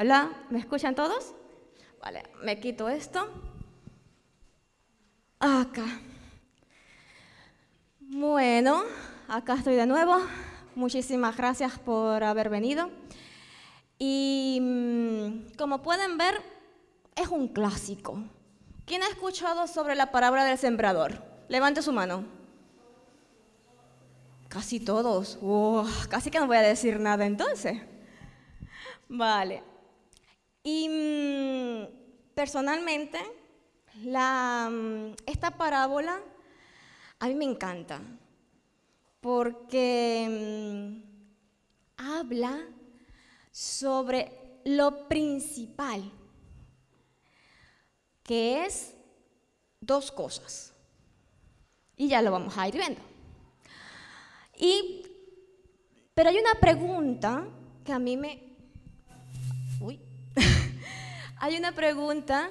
Hola, ¿me escuchan todos? Vale, me quito esto. Acá. Bueno, acá estoy de nuevo. Muchísimas gracias por haber venido. Y mm, como pueden ver, es un clásico. ¿Quién ha escuchado sobre la palabra del sembrador? Levante su mano. Casi todos. casi que no voy a decir nada entonces. Vale. Y mm, personalmente, mm, esta parábola a mí me encanta porque habla sobre lo principal, que es dos cosas. Y ya lo vamos a ir viendo. Y, pero hay una pregunta que a mí me... Hay una pregunta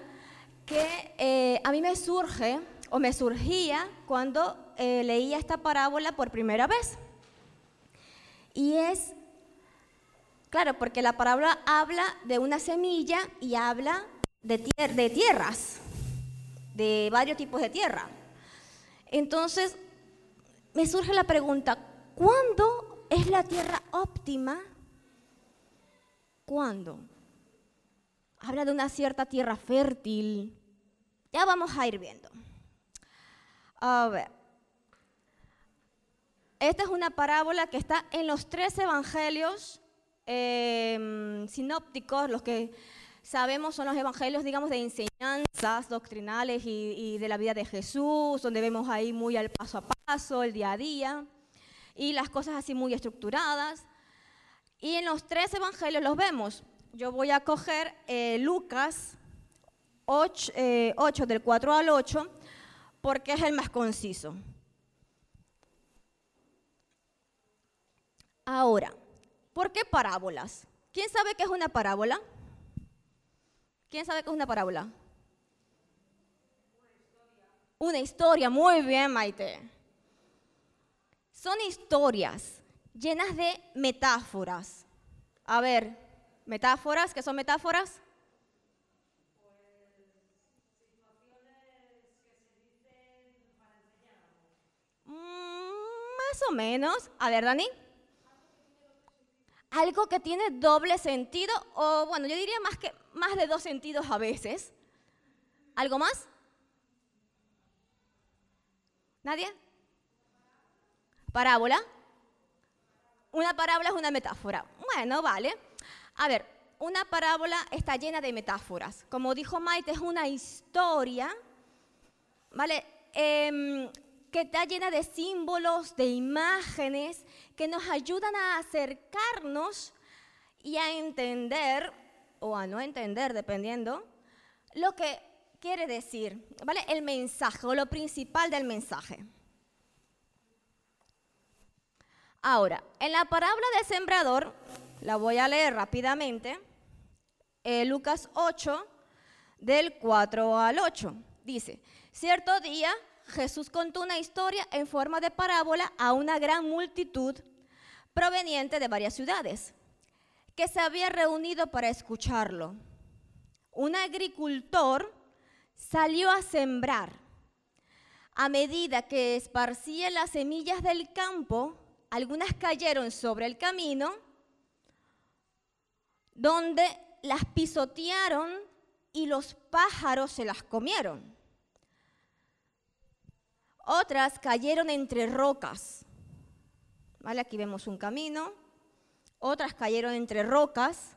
que eh, a mí me surge o me surgía cuando eh, leía esta parábola por primera vez. Y es, claro, porque la parábola habla de una semilla y habla de, de tierras, de varios tipos de tierra. Entonces, me surge la pregunta, ¿cuándo es la tierra óptima? ¿Cuándo? Habla de una cierta tierra fértil. Ya vamos a ir viendo. A ver. Esta es una parábola que está en los tres evangelios em, sinópticos, los que sabemos son los evangelios, digamos, de enseñanzas doctrinales y, de la vida de Jesús, donde vemos ahí muy al paso a paso, el día a día, y las cosas así muy estructuradas. Y en los tres evangelios los vemos. Yo voy a coger eh, Lucas 8, 8, eh, del 4 al 8, porque es el más conciso. Ahora, ¿por qué parábolas? ¿Quién sabe qué es una parábola? ¿Quién sabe qué es una parábola? Una historia, muy bien, Maite. Son historias llenas de metáforas. A ver, metáforas, ¿qué son metáforas? Mm, más o menos. A ver, Dani algo que tiene doble sentido, o bueno, yo diría más, que, más de dos sentidos a veces. ¿Algo más? ¿Nadie? ¿Parábola? Una parábola es una metáfora. Bueno, vale. A ver, una parábola está llena de metáforas. Como dijo Maite, es una historia, ¿vale? Em, que está llena de símbolos, de imágenes, que nos ayudan a acercarnos y a entender, o a no entender, dependiendo, lo que quiere decir, ¿vale? El mensaje o lo principal del mensaje. Ahora, en la parábola del sembrador, la voy a leer rápidamente, eh, Lucas 8, del 4 al 8, dice, cierto día Jesús contó una historia en forma de parábola a una gran multitud proveniente de varias ciudades que se había reunido para escucharlo. Un agricultor salió a sembrar. A medida que esparcía las semillas del campo, algunas cayeron sobre el camino, donde las pisotearon y los pájaros se las comieron. Otras cayeron entre rocas. ¿Vale? Aquí vemos un camino. Otras cayeron entre rocas.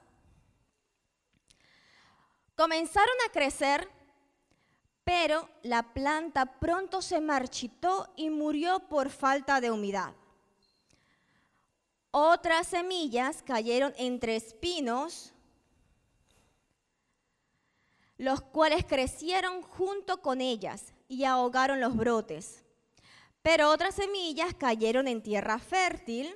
Comenzaron a crecer, pero la planta pronto se marchitó y murió por falta de humedad. Otras semillas cayeron entre espinos, los cuales crecieron junto con ellas y ahogaron los brotes. Pero otras semillas cayeron en tierra fértil.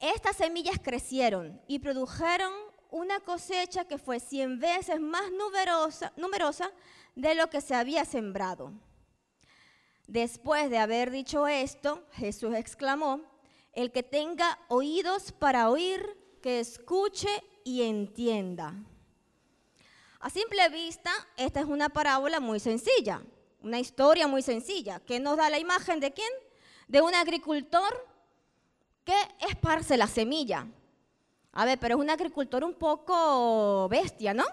Estas semillas crecieron y produjeron una cosecha que fue cien veces más numerosa, de lo que se había sembrado. Después de haber dicho esto, Jesús exclamó, el que tenga oídos para oír, que escuche y entienda. A simple vista, esta es una parábola muy sencilla, una historia muy sencilla, que nos da la imagen de quién? De un agricultor que esparce la semilla. A ver, pero es un agricultor un poco bestia, ¿no?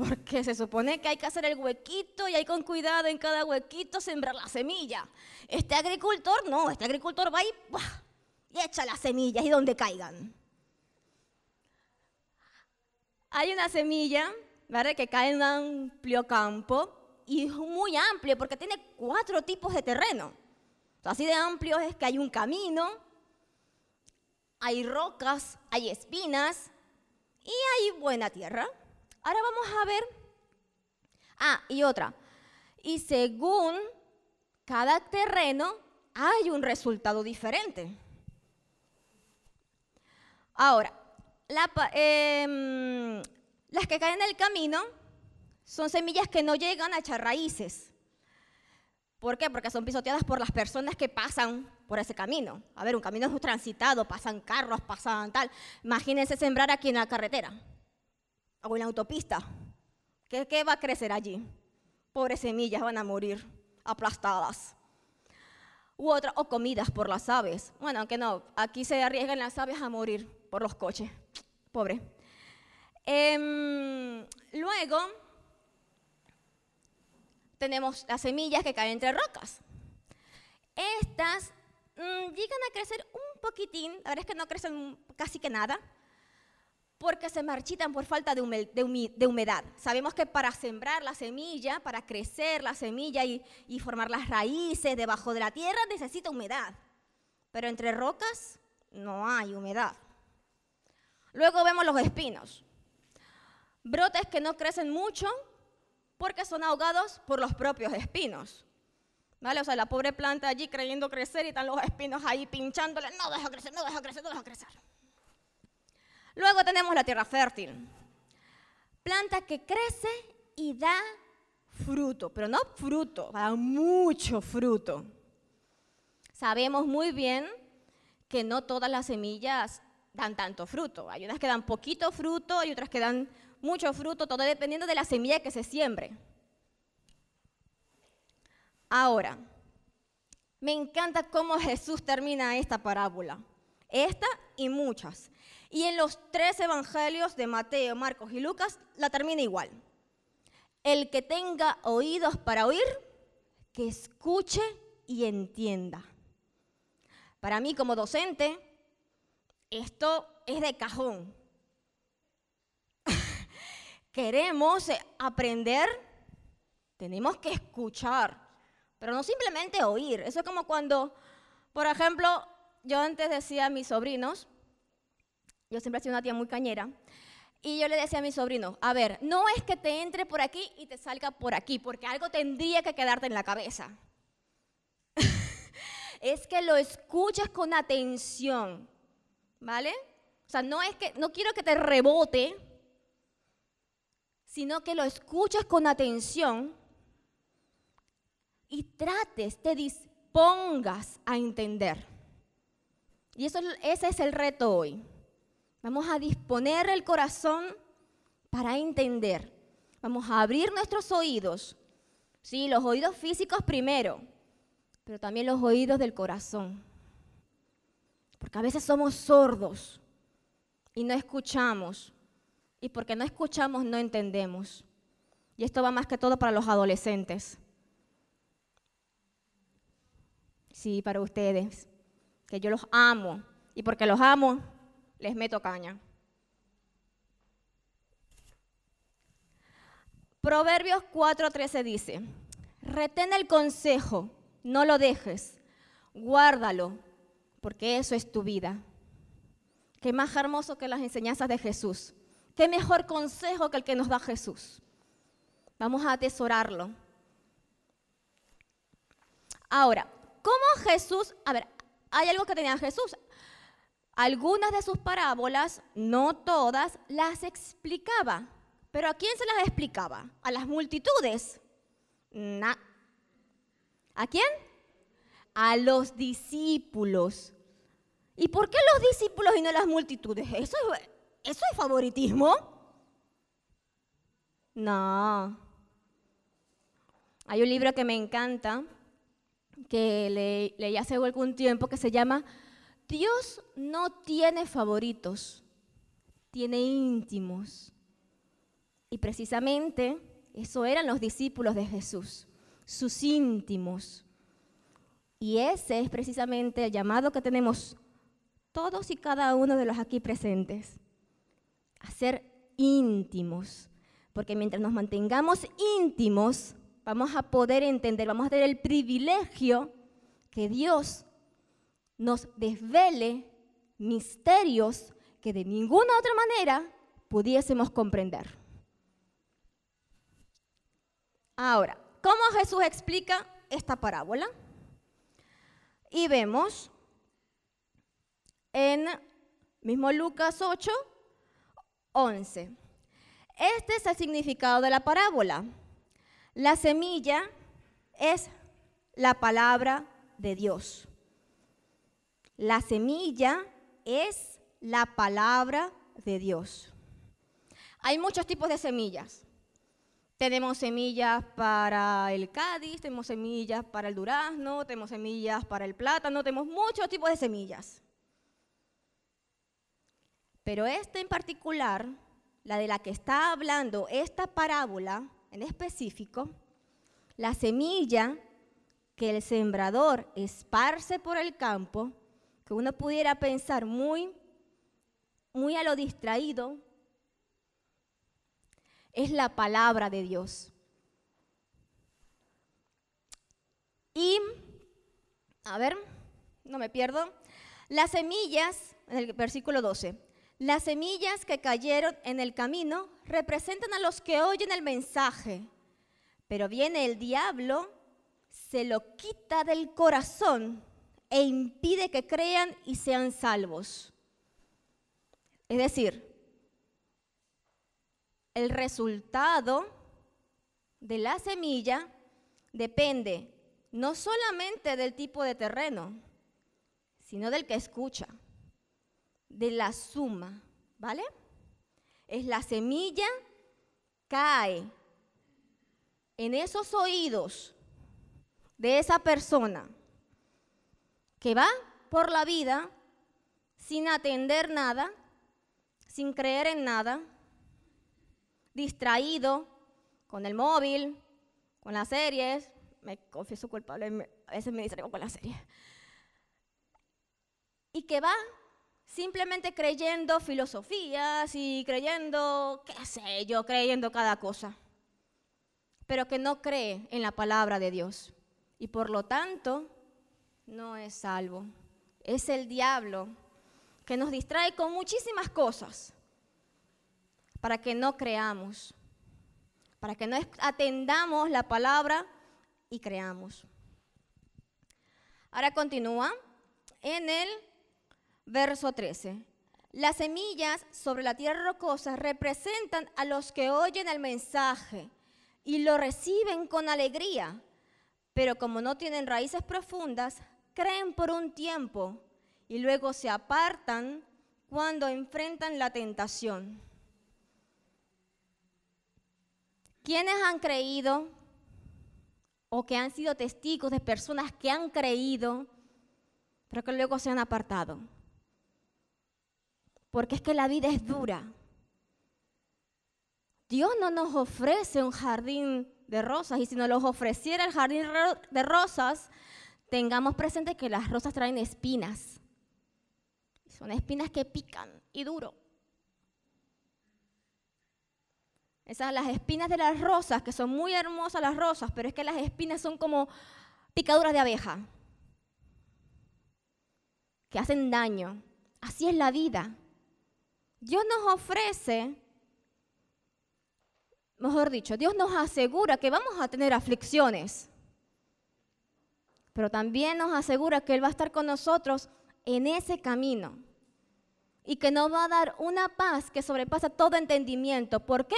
Porque se supone que hay que hacer el huequito y hay con cuidado en cada huequito sembrar la semilla. Este agricultor no, este agricultor va y, y echa las semillas y donde caigan. Hay una semilla ¿verdad? que cae en un amplio campo y es muy amplio porque tiene cuatro tipos de terreno. Así de amplio es que hay un camino, hay rocas, hay espinas y hay buena tierra. Ahora vamos a ver. Ah, y otra. Y según cada terreno hay un resultado diferente. Ahora, em, las que caen en el camino son semillas que no llegan a echar raíces. ¿Por qué? Porque son pisoteadas por las personas que pasan por ese camino. A ver, un camino es transitado, pasan carros, pasan tal. Imagínense sembrar aquí en la carretera o en la autopista. ¿Qué, va a crecer allí? Pobres semillas van a morir aplastadas. U otra, o comidas por las aves. Bueno, aunque no, aquí se arriesgan las aves a morir por los coches. Pobre. Em, luego, tenemos las semillas que caen entre rocas. Estas mm, llegan a crecer un poquitín, la verdad es que no crecen casi que nada, porque se marchitan por falta de, humedad. Sabemos que para sembrar la semilla, para crecer la semilla y, y formar las raíces debajo de la tierra, necesita humedad. Pero entre rocas no hay humedad. Luego vemos los espinos. Brotes que no crecen mucho, porque son ahogados por los propios espinos. ¿Vale? O sea, la pobre planta allí creyendo crecer y están los espinos ahí pinchándole, no deja crecer, no deja crecer, no deja crecer. Luego tenemos la tierra fértil. Planta que crece y da fruto, pero no fruto, da mucho fruto. Sabemos muy bien que no todas las semillas dan tanto fruto. Hay unas que dan poquito fruto y otras que dan mucho fruto, todo dependiendo de la semilla que se siembre. Ahora, me encanta cómo Jesús termina esta parábola, esta y muchas. Y en los tres evangelios de Mateo, Marcos y Lucas la termina igual. El que tenga oídos para oír, que escuche y entienda. Para mí como docente, esto es de cajón queremos aprender, tenemos que escuchar, pero no simplemente oír. Eso es como cuando, por ejemplo, yo antes decía a mis sobrinos, yo siempre he sido una tía muy cañera, y yo le decía a mis sobrinos, a ver, no es que te entre por aquí y te salga por aquí, porque algo tendría que quedarte en la cabeza. es que lo escuches con atención, ¿vale? O sea, no es que, no quiero que te rebote, sino que lo escuches con atención y trates, te dispongas a entender. Y eso, ese es el reto hoy. Vamos a disponer el corazón para entender. Vamos a abrir nuestros oídos. Sí, los oídos físicos primero, pero también los oídos del corazón. Porque a veces somos sordos y no escuchamos y porque no escuchamos, no entendemos. Y esto va más que todo para los adolescentes. Sí, para ustedes, que yo los amo. Y porque los amo, les meto caña. Proverbios 4:13 dice, retén el consejo, no lo dejes, guárdalo, porque eso es tu vida. Qué más hermoso que las enseñanzas de Jesús. ¿Qué mejor consejo que el que nos da Jesús? Vamos a atesorarlo. Ahora, ¿cómo Jesús? A ver, hay algo que tenía Jesús. Algunas de sus parábolas, no todas, las explicaba. ¿Pero a quién se las explicaba? ¿A las multitudes? No. ¿A quién? A los discípulos. ¿Y por qué los discípulos y no las multitudes? Eso es ¿Eso es favoritismo? No. Hay un libro que me encanta, que leí hace algún tiempo, que se llama Dios no tiene favoritos, tiene íntimos. Y precisamente eso eran los discípulos de Jesús, sus íntimos. Y ese es precisamente el llamado que tenemos todos y cada uno de los aquí presentes, a ser íntimos. Porque mientras nos mantengamos íntimos, vamos a poder entender, vamos a tener el privilegio que Dios nos desvele misterios que de ninguna otra manera pudiésemos comprender. Ahora, ¿cómo Jesús explica esta parábola? Y vemos en mismo Lucas 8, 11. Este es el significado de la parábola. La semilla es la palabra de Dios. La semilla es la palabra de Dios. Hay muchos tipos de semillas. Tenemos semillas para el Cádiz, tenemos semillas para el durazno, tenemos semillas para el plátano, tenemos muchos tipos de semillas. Pero esta en particular, la de la que está hablando esta parábola en específico, la semilla que el sembrador esparce por el campo, que uno pudiera pensar muy, muy a lo distraído, es la palabra de Dios. Y, a ver, no me pierdo, las semillas, en el versículo 12, las semillas que cayeron en el camino representan a los que oyen el mensaje, pero viene el diablo, se lo quita del corazón e impide que crean y sean salvos. Es decir, el resultado de la semilla depende no solamente del tipo de terreno, sino del que escucha de la suma, ¿vale? Es la semilla cae en esos oídos de esa persona que va por la vida sin atender nada, sin creer en nada, distraído con el móvil, con las series, me confieso culpable, a veces me distraigo con las series, y que va simplemente creyendo filosofías y creyendo, qué sé yo, creyendo cada cosa, pero que no cree en la palabra de Dios. Y por lo tanto no es salvo. Es el diablo que nos distrae con muchísimas cosas para que no creamos, para que no atendamos la palabra y creamos. Ahora continúa en el verso 13. Las semillas sobre la tierra rocosa representan a los que oyen el mensaje y lo reciben con alegría, pero como no tienen raíces profundas, creen por un tiempo y luego se apartan cuando enfrentan la tentación. ¿Quiénes han creído o que han sido testigos de personas que han creído, pero que luego se han apartado? porque es que la vida es dura. Dios no nos ofrece un jardín de rosas y si nos los ofreciera el jardín de rosas, tengamos presente que las rosas traen espinas. Son espinas que pican y duro. Esas las espinas de las rosas, que son muy hermosas las rosas, pero es que las espinas son como picaduras de abeja, que hacen daño. Así es la vida. Dios nos ofrece, mejor dicho, Dios nos asegura que vamos a tener aflicciones, pero también nos asegura que Él va a estar con nosotros en ese camino y que nos va a dar una paz que sobrepasa todo entendimiento. ¿Por qué?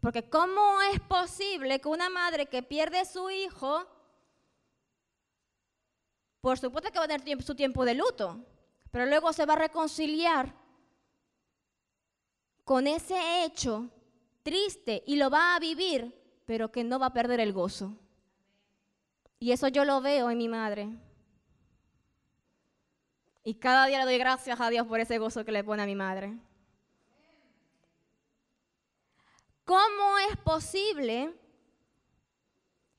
Porque ¿cómo es posible que una madre que pierde a su hijo, por supuesto que va a tener su tiempo de luto, pero luego se va a reconciliar con ese hecho triste y lo va a vivir, pero que no va a perder el gozo. Y eso yo lo veo en mi madre. Y cada día le doy gracias a Dios por ese gozo que le pone a mi madre. ¿Cómo es posible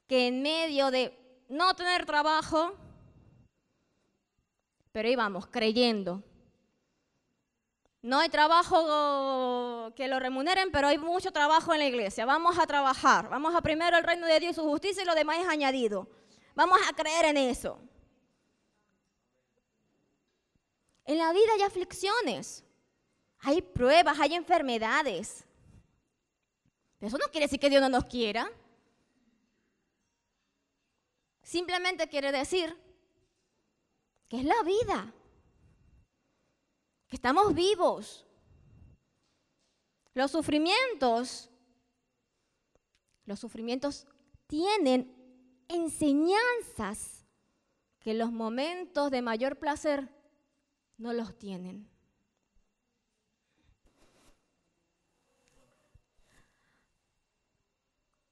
que en medio de no tener trabajo, pero íbamos creyendo, no hay trabajo que lo remuneren, pero hay mucho trabajo en la iglesia. Vamos a trabajar. Vamos a primero el reino de Dios y su justicia y lo demás es añadido. Vamos a creer en eso. En la vida hay aflicciones, hay pruebas, hay enfermedades. eso no quiere decir que Dios no nos quiera. Simplemente quiere decir que es la vida que estamos vivos. Los sufrimientos, los sufrimientos tienen enseñanzas que los momentos de mayor placer no los tienen.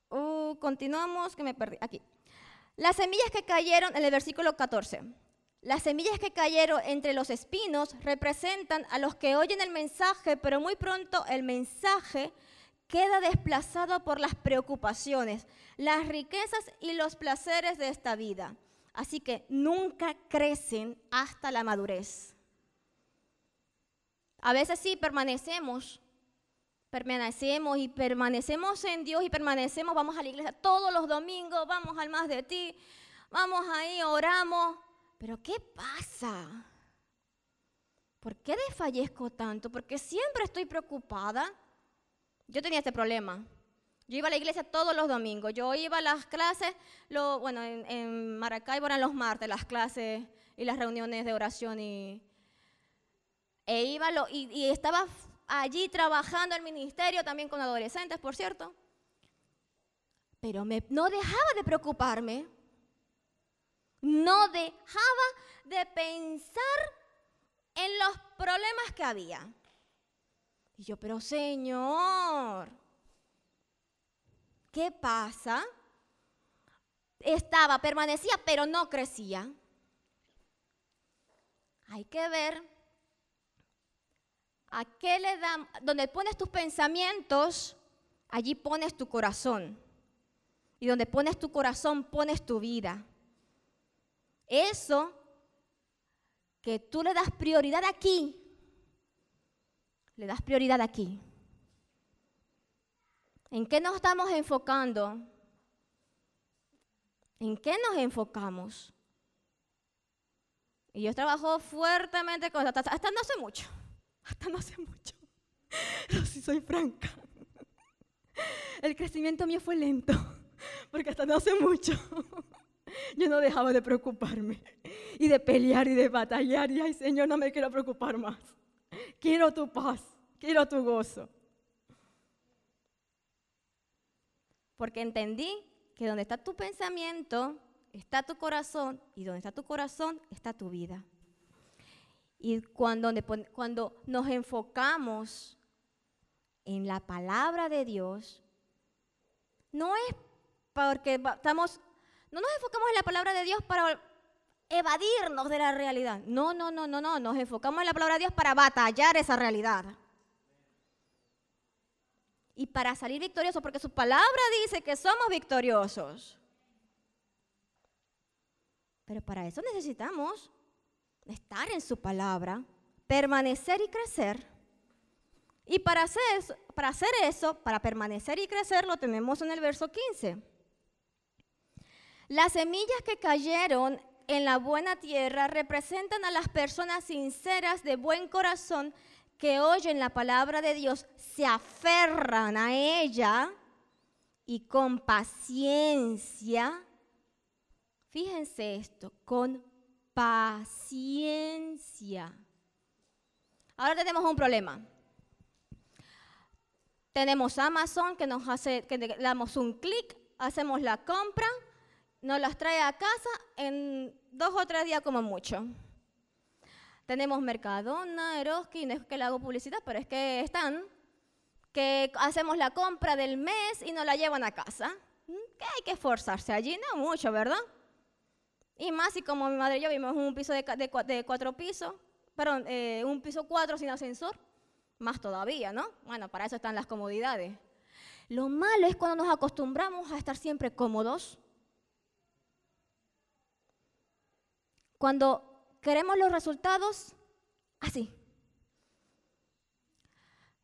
Uh, continuamos, que me perdí. Aquí. Las semillas que cayeron en el versículo 14. Las semillas que cayeron entre los espinos representan a los que oyen el mensaje, pero muy pronto el mensaje queda desplazado por las preocupaciones, las riquezas y los placeres de esta vida. Así que nunca crecen hasta la madurez. A veces sí permanecemos, permanecemos y permanecemos en Dios y permanecemos, vamos a la iglesia todos los domingos, vamos al más de ti, vamos ahí, oramos, pero ¿qué pasa? ¿Por qué desfallezco tanto? Porque siempre estoy preocupada. Yo tenía este problema. Yo iba a la iglesia todos los domingos. Yo iba a las clases, lo, bueno, en, Maracaibo eran los martes las clases y las reuniones de oración y, e iba lo, y, estaba allí trabajando en el ministerio también con adolescentes, por cierto. Pero no dejaba de preocuparme no dejaba de pensar en los problemas que había. Y yo, pero Señor, ¿qué pasa? Estaba, permanecía, pero no crecía. Hay que ver a qué le da, donde pones tus pensamientos, allí pones tu corazón. Y donde pones tu corazón, pones tu vida. Eso que tú le das prioridad aquí, le das prioridad aquí. ¿En qué nos estamos enfocando? ¿En qué nos enfocamos? Y yo trabajo fuertemente con hasta, hasta no hace mucho, hasta no hace mucho. Pero si soy franca. El crecimiento mío fue lento, porque hasta no hace mucho yo no dejaba de preocuparme y de pelear y de batallar. Y ay, Señor, no me quiero preocupar más. Quiero tu paz, quiero tu gozo. Porque entendí que donde está tu pensamiento, está tu corazón, y donde está tu corazón, está tu vida. Y cuando, cuando nos enfocamos en la palabra de Dios, no es porque estamos no nos enfocamos en la palabra de Dios para evadirnos de la realidad. No, no, no, no, no. Nos enfocamos en la palabra de Dios para batallar esa realidad. Y para salir victoriosos, porque su palabra dice que somos victoriosos. Pero para eso necesitamos estar en su palabra, permanecer y crecer. Y para hacer, eso, para hacer eso, para permanecer y crecer, lo tenemos en el verso 15. Las semillas que cayeron en la buena tierra representan a las personas sinceras de buen corazón que oyen la palabra de Dios, se aferran a ella y con paciencia, fíjense esto, con paciencia. Ahora tenemos un problema. Tenemos Amazon que nos hace, que damos un clic, hacemos la compra nos las trae a casa en dos o tres días como mucho. Tenemos Mercadona, Eroski, no es que le hago publicidad, pero es que están. que hacemos la compra del mes y nos la llevan a casa. ¿Mm? ¿Qué hay que esforzarse allí? No mucho, ¿verdad? Y más si como mi madre y yo vivimos un piso de, cuatro pisos, perdón, eh, un piso cuatro sin ascensor, más todavía, ¿no? Bueno, para eso están las comodidades. Lo malo es cuando nos acostumbramos a estar siempre cómodos. Cuando queremos los resultados así.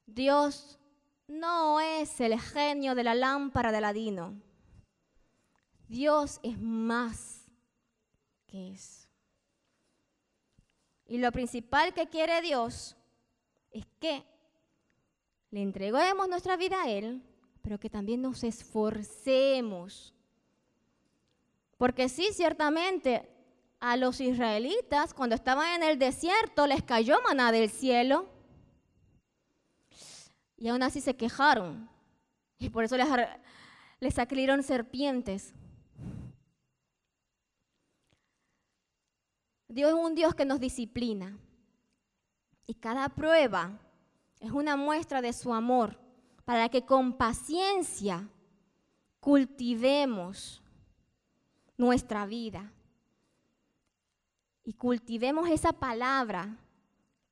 Dios no es el genio de la lámpara de Aladino. Dios es más que eso. Y lo principal que quiere Dios es que le entreguemos nuestra vida a Él, pero que también nos esforcemos. Porque sí, ciertamente, a los israelitas, cuando estaban en el desierto, les cayó maná del cielo y aún así se quejaron. Y por eso les, les serpientes. Dios es un Dios que nos disciplina. Y cada prueba es una muestra de su amor para que con paciencia cultivemos nuestra vida. Y cultivemos esa palabra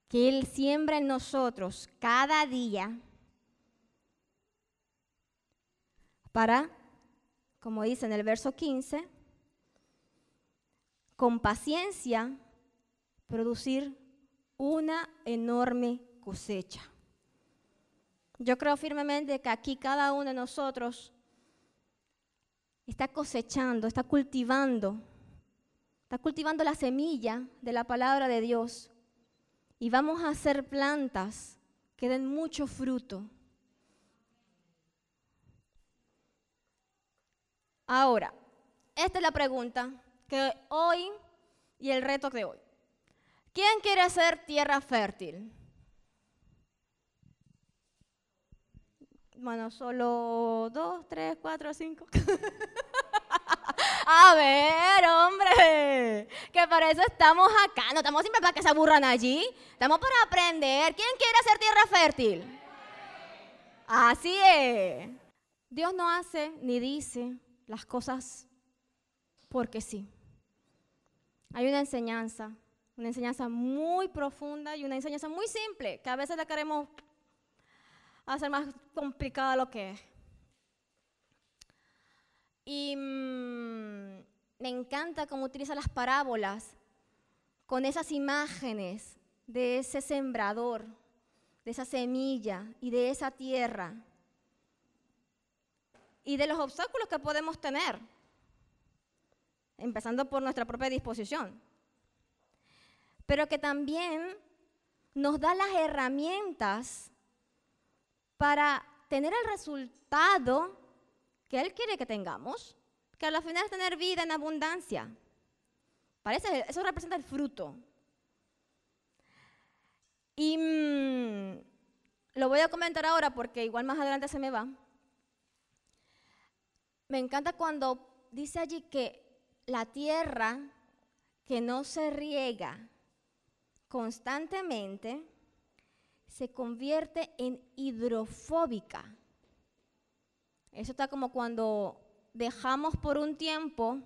que Él siembra en nosotros cada día para, como dice en el verso 15, con paciencia producir una enorme cosecha. Yo creo firmemente que aquí cada uno de nosotros está cosechando, está cultivando, está cultivando la semilla de la palabra de Dios y vamos a hacer plantas que den mucho fruto Ahora, esta es la pregunta que hoy y el reto de hoy. ¿Quién quiere ser tierra fértil? Bueno, solo dos, tres, cuatro, cinco. A ver, hombre, que para eso estamos acá. No estamos siempre para que se aburran allí. Estamos para aprender. ¿Quién quiere ser tierra fértil? Así es. Dios no hace ni dice las cosas porque sí. Hay una enseñanza, una enseñanza muy profunda y una enseñanza muy simple, que a veces la queremos hacer más complicada lo que es. Y mm, me encanta cómo utiliza las parábolas con esas imágenes de ese sembrador, de esa semilla y de esa tierra. Y de los obstáculos que podemos tener, empezando por nuestra propia disposición, pero que también nos da las herramientas para tener el resultado que Él quiere que tengamos, que al final es tener vida en abundancia. Parece, eso representa el fruto. Y mm, lo voy a comentar ahora porque igual más adelante se me va me encanta cuando dice allí que la tierra que no se riega constantemente se convierte en hidrofóbica. Eso está como cuando dejamos por un tiempo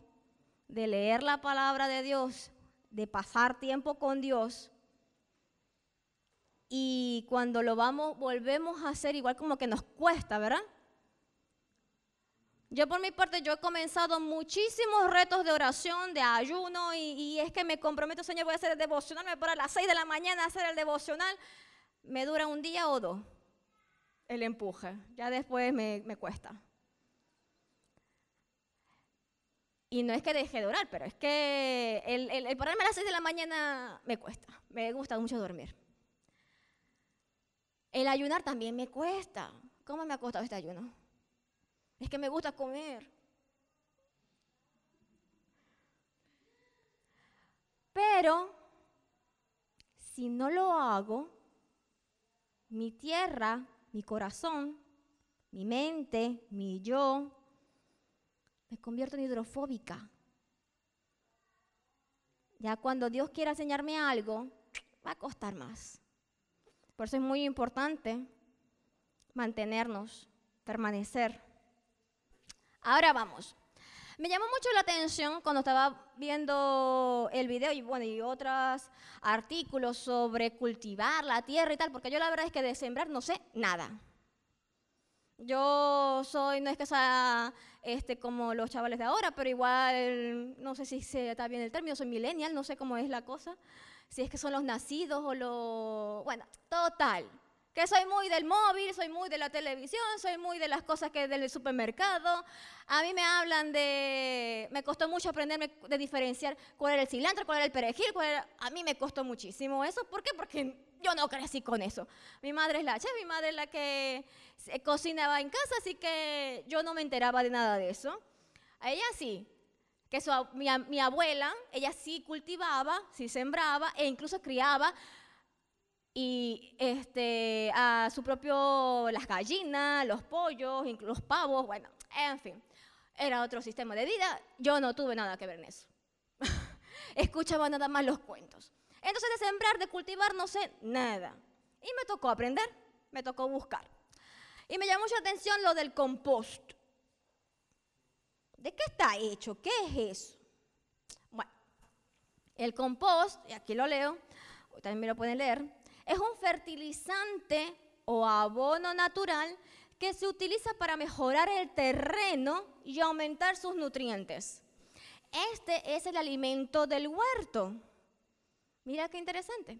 de leer la palabra de Dios, de pasar tiempo con Dios, y cuando lo vamos, volvemos a hacer igual como que nos cuesta, ¿verdad? Yo por mi parte, yo he comenzado muchísimos retos de oración, de ayuno, y, es que me comprometo, Señor, voy a hacer el devocional, me paro a las 6 de la mañana a hacer el devocional. Me dura un día o dos el empuje, ya después me, cuesta. Y no es que deje de orar, pero es que el, el, pararme a las 6 de la mañana me cuesta, me gusta mucho dormir. El ayunar también me cuesta. ¿Cómo me ha costado este ayuno? Es que me gusta comer. Pero si no lo hago, mi tierra, mi corazón, mi mente, mi yo, me convierto en hidrofóbica. Ya cuando Dios quiera enseñarme algo, va a costar más. Por eso es muy importante mantenernos, permanecer. Ahora vamos. Me llamó mucho la atención cuando estaba viendo el video y bueno, y otros artículos sobre cultivar la tierra y tal, porque yo la verdad es que de sembrar no sé nada. Yo soy, no es que sea este, como los chavales de ahora, pero igual, no sé si se está bien el término, soy millennial, no sé cómo es la cosa, si es que son los nacidos o los... Bueno, total, que soy muy del móvil, soy muy de la televisión, soy muy de las cosas que del supermercado. A mí me hablan de, me costó mucho aprenderme de diferenciar cuál era el cilantro, cuál era el perejil, cuál a mí me costó muchísimo eso. ¿Por qué? Porque yo no crecí con eso. Mi madre es la chef, mi madre es la que cocinaba en casa, así que yo no me enteraba de nada de eso. A ella sí, que su, mi, mi abuela, ella sí cultivaba, sí sembraba e incluso criaba y este, a su propio, las gallinas, los pollos, los pavos, bueno, en fin, era otro sistema de vida. Yo no tuve nada que ver en eso. Escuchaba nada más los cuentos. Entonces de sembrar, de cultivar, no sé nada. Y me tocó aprender, me tocó buscar. Y me llamó mucha atención lo del compost. ¿De qué está hecho? ¿Qué es eso? Bueno, el compost, y aquí lo leo, también me lo pueden leer, es un fertilizante o abono natural que se utiliza para mejorar el terreno y aumentar sus nutrientes. Este es el alimento del huerto. Mira qué interesante.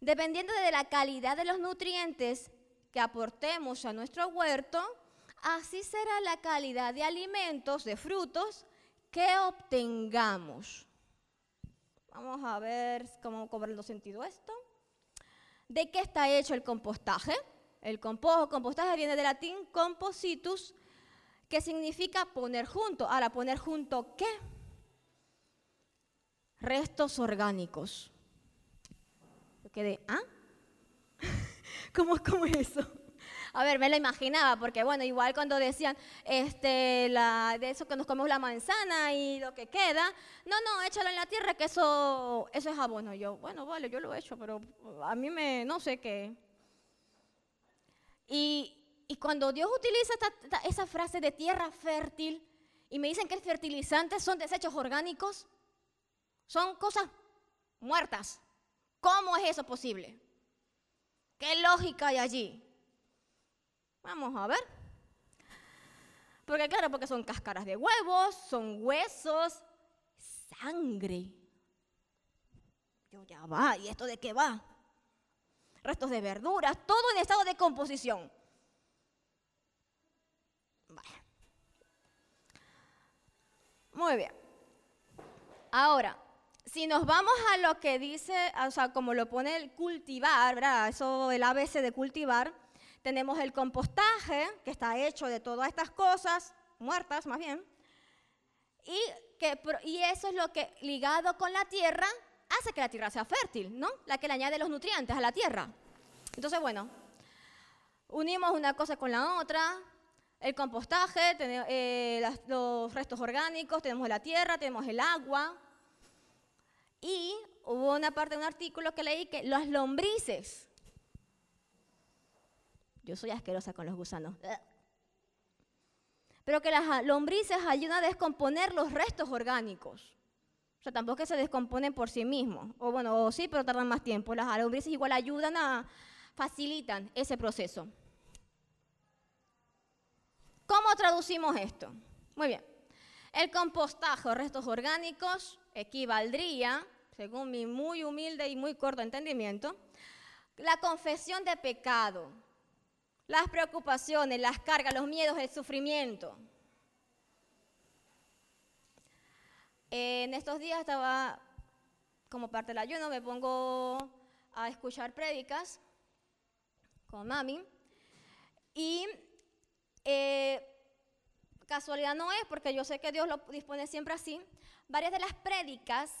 Dependiendo de la calidad de los nutrientes que aportemos a nuestro huerto, así será la calidad de alimentos, de frutos que obtengamos. Vamos a ver cómo cobrando sentido esto. ¿De qué está hecho el compostaje? El compostaje viene del latín compositus, que significa poner junto. Ahora, ¿poner junto qué? Restos orgánicos. Yo quedé, ¿ah? ¿Cómo, ¿Cómo es eso? A ver, me lo imaginaba, porque bueno, igual cuando decían este, la, de eso que nos comemos la manzana y lo que queda, no, no, échalo en la tierra, que eso, eso es abono. Yo, bueno, vale, yo lo he hecho, pero a mí me, no sé qué. Y, y cuando Dios utiliza esa frase de tierra fértil y me dicen que el fertilizante son desechos orgánicos, son cosas muertas. ¿Cómo es eso posible? ¿Qué lógica hay allí? Vamos a ver. Porque claro, porque son cáscaras de huevos, son huesos, sangre. Yo ya va, ¿y esto de qué va? Restos de verduras, todo en estado de composición. Muy bien. Ahora, si nos vamos a lo que dice, o sea, como lo pone el cultivar, ¿verdad? Eso, el ABC de cultivar, tenemos el compostaje, que está hecho de todas estas cosas, muertas más bien, y, que, y eso es lo que, ligado con la tierra, hace que la tierra sea fértil, ¿no? La que le añade los nutrientes a la tierra. Entonces, bueno, unimos una cosa con la otra, el compostaje, eh, los restos orgánicos, tenemos la tierra, tenemos el agua. Y hubo una parte de un artículo que leí que las lombrices yo soy asquerosa con los gusanos. Pero que las lombrices ayudan a descomponer los restos orgánicos. O sea, tampoco que se descomponen por sí mismos. O bueno, sí, pero tardan más tiempo. Las lombrices igual ayudan a, facilitan ese proceso. ¿Cómo traducimos esto? Muy bien. El compostaje o restos orgánicos equivaldría, según mi muy humilde y muy corto entendimiento, la confesión de pecado, las preocupaciones, las cargas, los miedos, el sufrimiento. En estos días estaba, como parte del ayuno, me pongo a escuchar prédicas con mami y eh, casualidad no es, porque yo sé que Dios lo dispone siempre así, varias de las prédicas,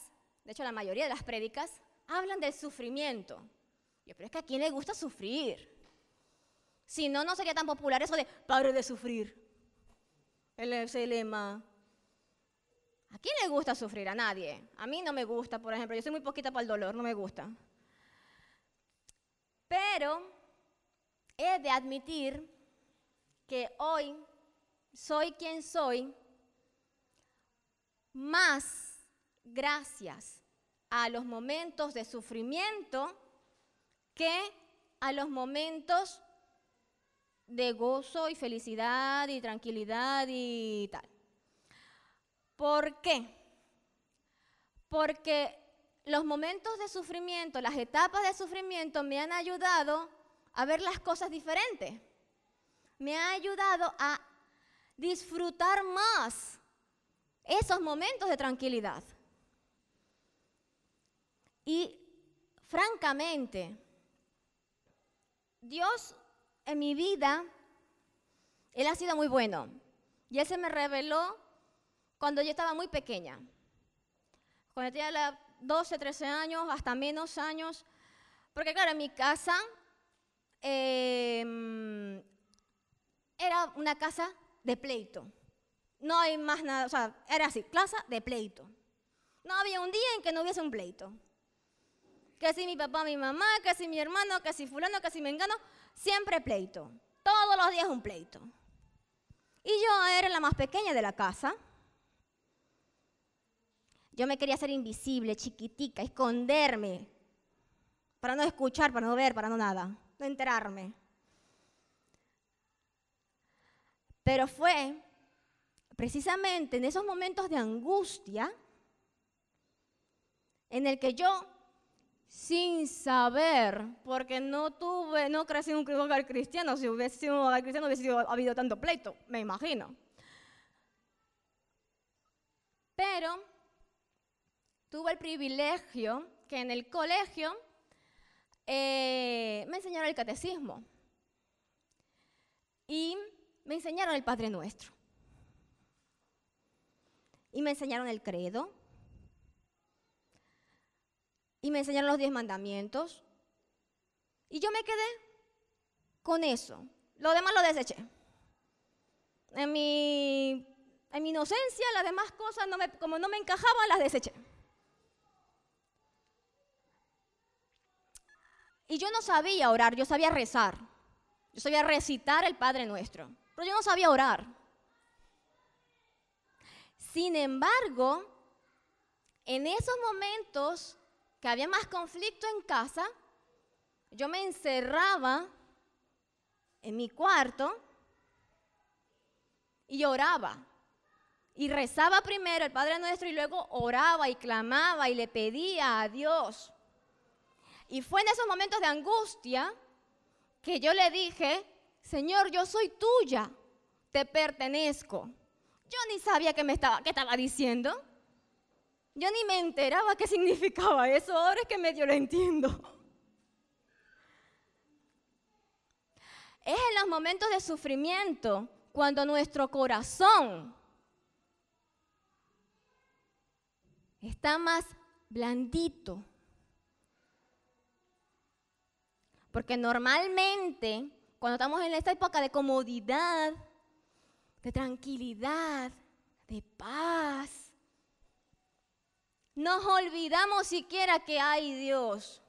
de hecho la mayoría de las prédicas, hablan del sufrimiento. Yo, pero es que a quién le gusta sufrir. Si no, no sería tan popular eso de padre de sufrir. Ese lema. ¿A quién le gusta sufrir? A nadie. A mí no me gusta, por ejemplo. Yo soy muy poquita para el dolor, no me gusta. Pero he de admitir que hoy soy quien soy más gracias a los momentos de sufrimiento que a los momentos de gozo y felicidad y tranquilidad y tal. ¿Por qué? Porque los momentos de sufrimiento, las etapas de sufrimiento me han ayudado a ver las cosas diferentes. Me ha ayudado a disfrutar más esos momentos de tranquilidad. Y francamente, Dios en mi vida, Él ha sido muy bueno. Y Él se me reveló cuando yo estaba muy pequeña. Cuando tenía 12, 13 años, hasta menos años. Porque claro, en mi casa em, era una casa de pleito. No hay más nada, o sea, era así, casa de pleito. No había un día en que no hubiese un pleito. Que si mi papá, mi mamá, que si mi hermano, que fulano, que si me engano, siempre pleito. Todos los días un pleito. Y yo era la más pequeña de la casa. Yo me quería hacer invisible, chiquitica, esconderme, para no escuchar, para no ver, para no nada, no enterarme. Pero fue precisamente en esos momentos de angustia en el que yo, sin saber, porque no tuve, no crecí en un hogar cristiano, si hubiese sido un hogar cristiano hubiese habido tanto pleito, me imagino. Pero tuve el privilegio que en el colegio eh, me enseñaron el catecismo. Y me enseñaron el Padre Nuestro. Y me enseñaron el credo y me enseñaron los diez mandamientos y yo me quedé con eso. Lo demás lo deseché. En mi, en mi inocencia, las demás cosas, como no me encajaban, las deseché. Y yo no sabía orar, yo sabía rezar. Yo sabía recitar el Padre Nuestro, pero yo no sabía orar. Sin embargo, en esos momentos que había más conflicto en casa, yo me encerraba en mi cuarto y oraba. Y rezaba primero el Padre Nuestro y luego oraba y clamaba y le pedía a Dios y fue en esos momentos de angustia que yo le dije, Señor, yo soy tuya, te pertenezco. Yo ni sabía qué me estaba, estaba diciendo. Yo ni me enteraba qué significaba eso. Ahora es que medio lo entiendo. Es en los momentos de sufrimiento cuando nuestro corazón está más blandito, Porque normalmente, cuando estamos en esta época de comodidad, de tranquilidad, de paz, nos olvidamos siquiera que hay Dios.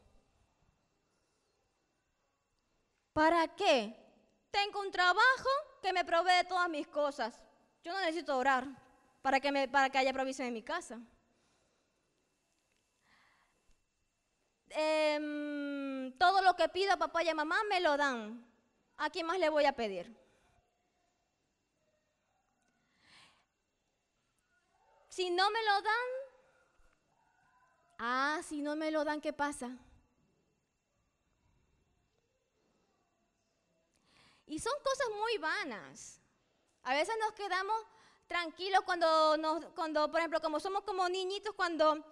¿Para qué? Tengo un trabajo que me provee todas mis cosas. Yo no necesito orar para que, haya provisión en mi casa. Em, todo lo que pida papá y mamá me lo dan. ¿A quién más le voy a pedir? Si no me lo dan, ah, si no me lo dan, ¿qué pasa? Y son cosas muy vanas. A veces nos quedamos tranquilos cuando, nos, cuando por ejemplo, como somos como niñitos, cuando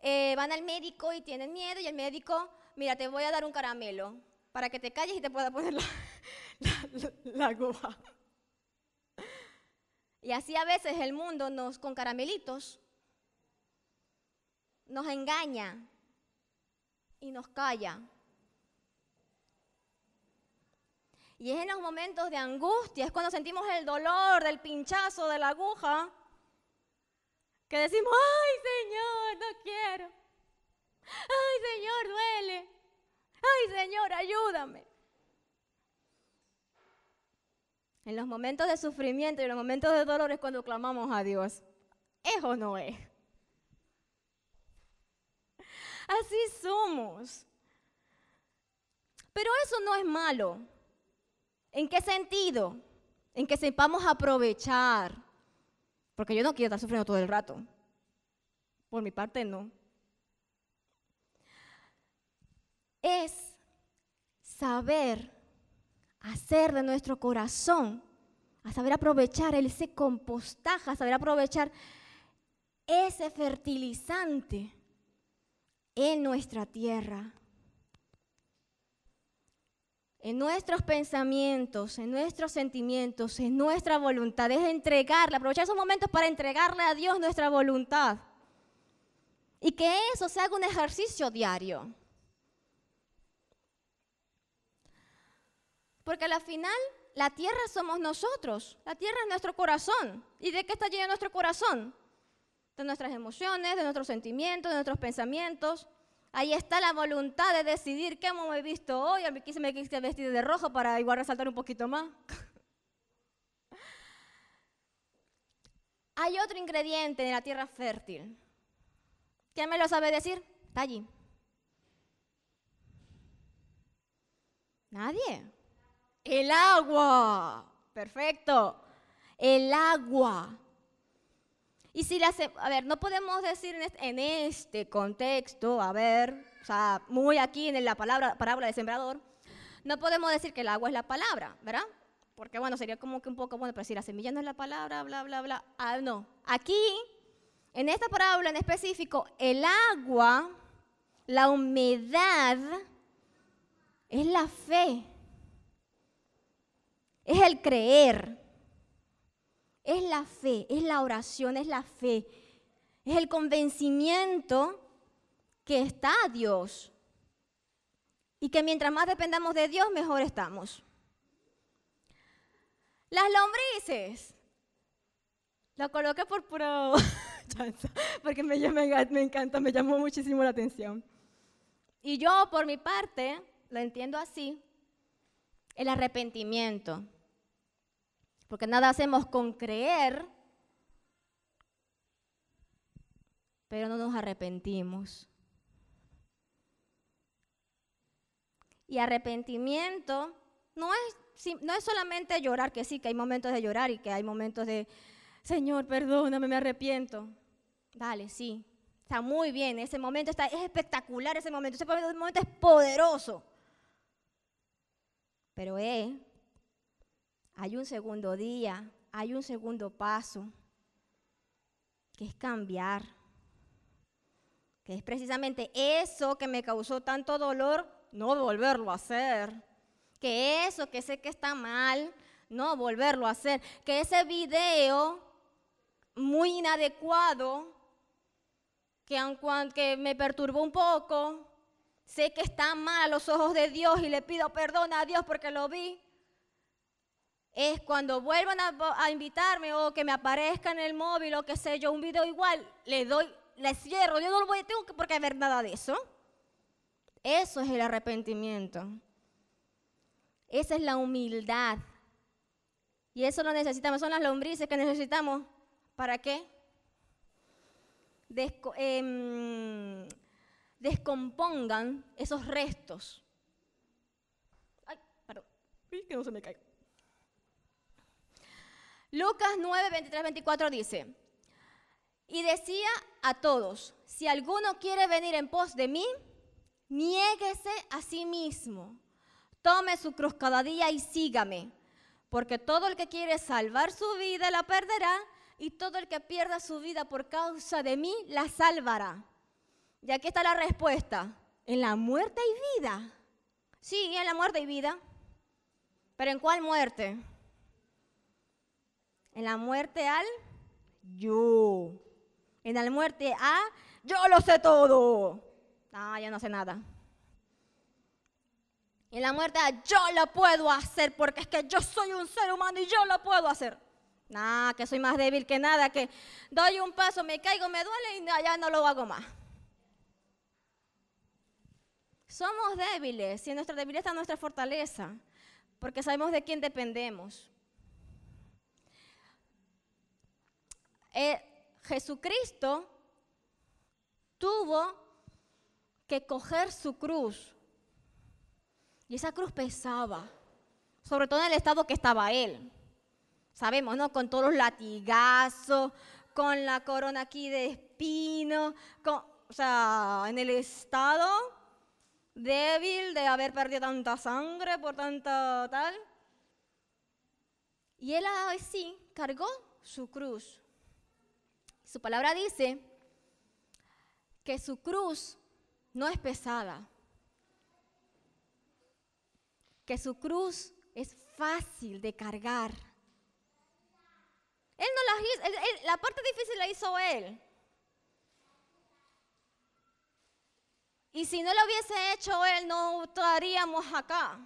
eh, van al médico y tienen miedo y el médico, mira, te voy a dar un caramelo para que te calles y te pueda poner la, la. Y así a veces el mundo nos, con caramelitos, nos engaña y nos calla. Y es en los momentos de angustia, es cuando sentimos el dolor del pinchazo de la aguja, que decimos, ay Señor, no quiero. Ay Señor, duele. Ay Señor, ayúdame. En los momentos de sufrimiento y en los momentos de dolor es cuando clamamos a Dios. ¿Es o no es? Así somos. Pero eso no es malo. ¿En qué sentido? En que sepamos aprovechar. Porque yo no quiero estar sufriendo todo el rato. Por mi parte, no. Es saber hacer de nuestro corazón, a saber aprovechar ese compostaje, a saber aprovechar ese fertilizante en nuestra tierra en nuestros pensamientos, en nuestros sentimientos, en nuestra voluntad. Es entregarle, aprovechar esos momentos para entregarle a Dios nuestra voluntad. Y que eso se haga un ejercicio diario. Porque al final la tierra somos nosotros, la tierra es nuestro corazón. ¿Y de qué está lleno nuestro corazón? De nuestras emociones, de nuestros sentimientos, de nuestros pensamientos, Ahí está la voluntad de decidir qué me he visto hoy. A mí quise me quise vestir de rojo para igual resaltar un poquito más. Hay otro ingrediente en la tierra fértil. ¿Quién me lo sabe decir? Está allí. Nadie. El agua. Perfecto. El agua. Y si la, a ver, no podemos decir en este, contexto, a ver, o sea, muy aquí en la palabra, parábola de sembrador, no podemos decir que el agua es la palabra, ¿verdad? Porque bueno, sería como que un poco bueno, pero si la semilla no es la palabra, bla, bla, bla. Ah, no. Aquí, en esta parábola en específico, el agua, la humedad, es la fe. Es el creer. Es la fe, es la oración, es la fe. Es el convencimiento que está Dios. Y que mientras más dependamos de Dios, mejor estamos. Las lombrices. Lo coloqué por puro porque me, me encanta, me llamó muchísimo la atención. Y yo, por mi parte, lo entiendo así, el arrepentimiento. Porque nada hacemos con creer, pero no nos arrepentimos. Y arrepentimiento no es, no es solamente llorar, que sí, que hay momentos de llorar y que hay momentos de, Señor, perdóname, me arrepiento. Dale, sí. Está muy bien, ese momento está, es espectacular, ese momento, ese momento es poderoso. Pero es hay un segundo día, hay un segundo paso, que es cambiar, que es precisamente eso que me causó tanto dolor, no volverlo a hacer, que eso que sé que está mal, no volverlo a hacer, que ese video muy inadecuado, que aunque me perturbó un poco, sé que está mal a los ojos de Dios y le pido perdón a Dios porque lo vi, es cuando vuelvan a, invitarme o que me aparezca en el móvil o que sé yo, un video igual, le doy, le cierro, yo no lo voy, tengo que porque ver nada de eso. Eso es el arrepentimiento. Esa es la humildad. Y eso lo necesitamos, son las lombrices que necesitamos. ¿Para qué? Em, descompongan esos restos. Ay, perdón, que no se me caiga. Lucas 9, 23, 24 dice, y decía a todos, si alguno quiere venir en pos de mí, niéguese a sí mismo, tome su cruz cada día y sígame, porque todo el que quiere salvar su vida la perderá, y todo el que pierda su vida por causa de mí la salvará. Y aquí está la respuesta, en la muerte y vida. Sí, en la muerte y vida. Pero ¿en cuál muerte? En la muerte al yo. En la muerte a yo lo sé todo. Ah, ya no sé nada. En la muerte a yo lo puedo hacer porque es que yo soy un ser humano y yo lo puedo hacer. Nah, que soy más débil que nada, que doy un paso, me caigo, me duele y ya no lo hago más. Somos débiles y en nuestra debilidad está nuestra fortaleza, porque sabemos de quién dependemos. Eh, Jesucristo tuvo que coger su cruz. Y esa cruz pesaba, sobre todo en el estado que estaba él. Sabemos, ¿no? Con todos los latigazos, con la corona aquí de espino, o sea, en el estado débil de haber perdido tanta sangre por tanta tal. Y él así cargó su cruz. Su palabra dice que su cruz no es pesada, que su cruz es fácil de cargar. Él no la hizo, la parte difícil la hizo él. Y si no lo hubiese hecho él, no estaríamos acá.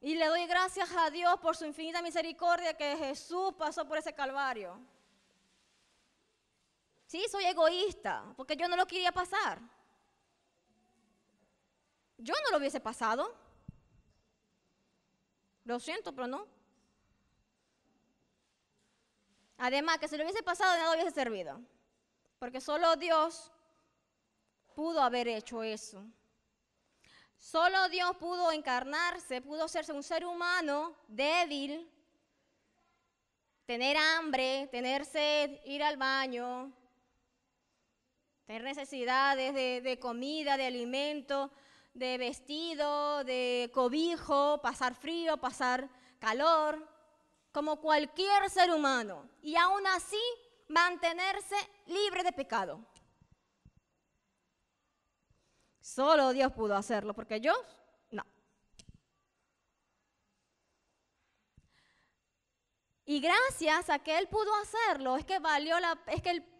Y le doy gracias a Dios por su infinita misericordia que Jesús pasó por ese calvario. Sí, soy egoísta, porque yo no lo quería pasar. Yo no lo hubiese pasado. Lo siento, pero no. Además, que si lo hubiese pasado, nada hubiese servido. Porque solo Dios pudo haber hecho eso. Solo Dios pudo encarnarse, pudo hacerse un ser humano débil, tener hambre, tener sed, ir al baño, tener necesidades de, comida, de alimento, de vestido, de cobijo, pasar frío, pasar calor como cualquier ser humano, y aún así mantenerse libre de pecado. Solo Dios pudo hacerlo, porque yo no. Y gracias a que Él pudo hacerlo, es que valió la, es que Él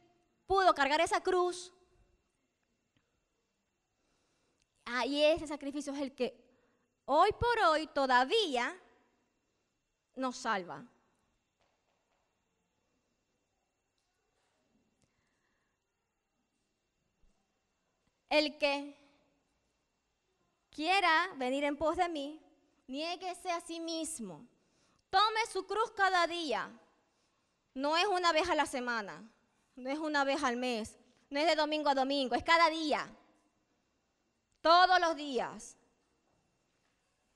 pudo cargar esa cruz. Ahí ese sacrificio es el que hoy por hoy todavía nos salva. El que quiera venir en pos de mí, niéguese a sí mismo. Tome su cruz cada día. No es una vez a la semana, no es una vez al mes, no es de domingo a domingo, es cada día. Todos los días.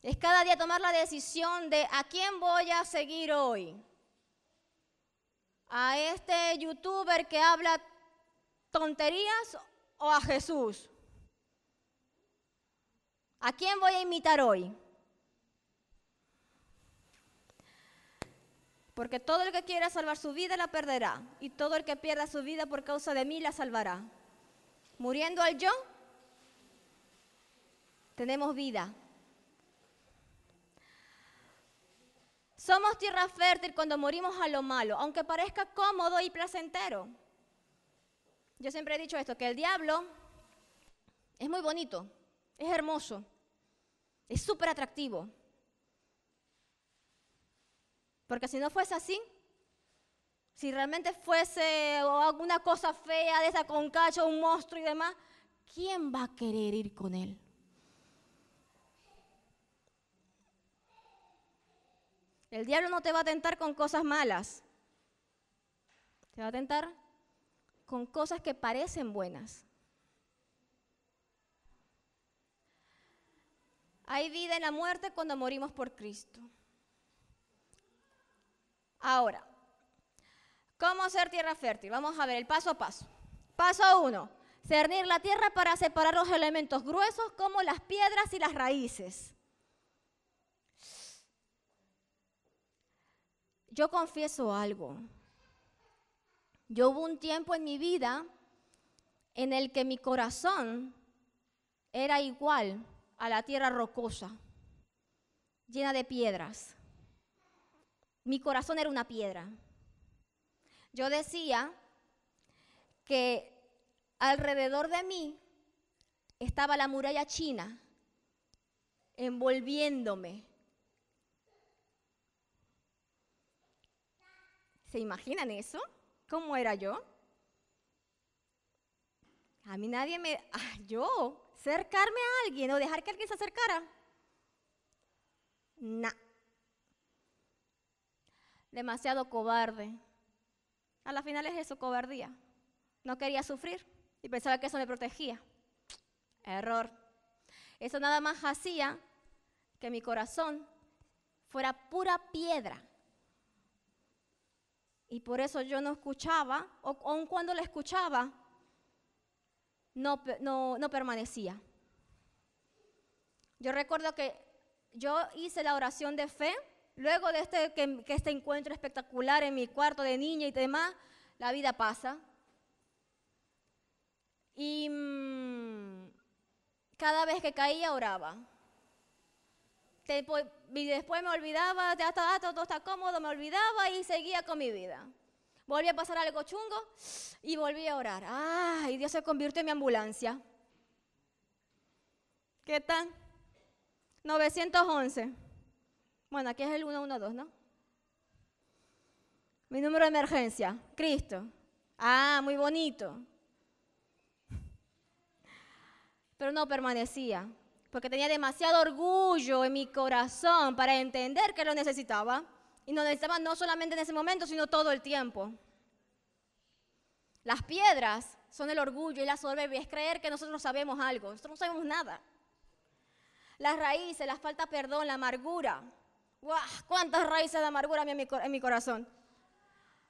Es cada día tomar la decisión de a quién voy a seguir hoy. A este youtuber que habla tonterías o a Jesús. ¿A quién voy a imitar hoy? Porque todo el que quiera salvar su vida la perderá, y todo el que pierda su vida por causa de mí la salvará. Muriendo al yo, tenemos vida. Somos tierra fértil cuando morimos a lo malo, aunque parezca cómodo y placentero. Yo siempre he dicho esto, que el diablo es muy bonito, es hermoso, es súper atractivo. Porque si no fuese así, si realmente fuese alguna cosa fea de esa con cacho, un monstruo y demás, ¿quién va a querer ir con él? El diablo no te va a tentar con cosas malas. Te va a tentar con cosas que parecen buenas. Hay vida en la muerte cuando morimos por Cristo. Ahora, ¿cómo ser tierra fértil? Vamos a ver el paso a paso. Paso uno, cernir la tierra para separar los elementos gruesos como las piedras y las raíces. Yo confieso algo. Yo hubo un tiempo en mi vida en el que mi corazón era igual a la tierra rocosa, llena de piedras. Mi corazón era una piedra. Yo decía que alrededor de mí estaba la muralla china envolviéndome ¿Se imaginan eso? ¿Cómo era yo? A mí nadie me... Yo, acercarme a alguien o dejar que alguien se acercara. Nah. Demasiado cobarde. A la final es eso, cobardía. No quería sufrir y pensaba que eso me protegía. Error. Eso nada más hacía que mi corazón fuera pura piedra. Y por eso yo no escuchaba, o aun cuando la escuchaba, no, no, permanecía. Yo recuerdo que yo hice la oración de fe, luego de este, que, este encuentro espectacular en mi cuarto de niña y demás, la vida pasa. Y mm, cada vez que caía oraba. Y después me olvidaba, ya estaba todo está cómodo, me olvidaba y seguía con mi vida. Volví a pasar algo chungo y volví a orar. ¡Ay! Dios se convirtió en mi ambulancia. ¿Qué tal? 911. Bueno, aquí es el 112, ¿no? Mi número de emergencia, Cristo. Ah, muy bonito. Pero no permanecía, porque tenía demasiado orgullo en mi corazón para entender que lo necesitaba. Y lo necesitaba no solamente en ese momento, sino todo el tiempo. Las piedras son el orgullo y la soberbia, es creer que nosotros sabemos algo. Nosotros no sabemos nada. Las raíces, la falta de perdón, la amargura. ¡Guau! ¿Cuántas raíces de amargura había en mi, corazón?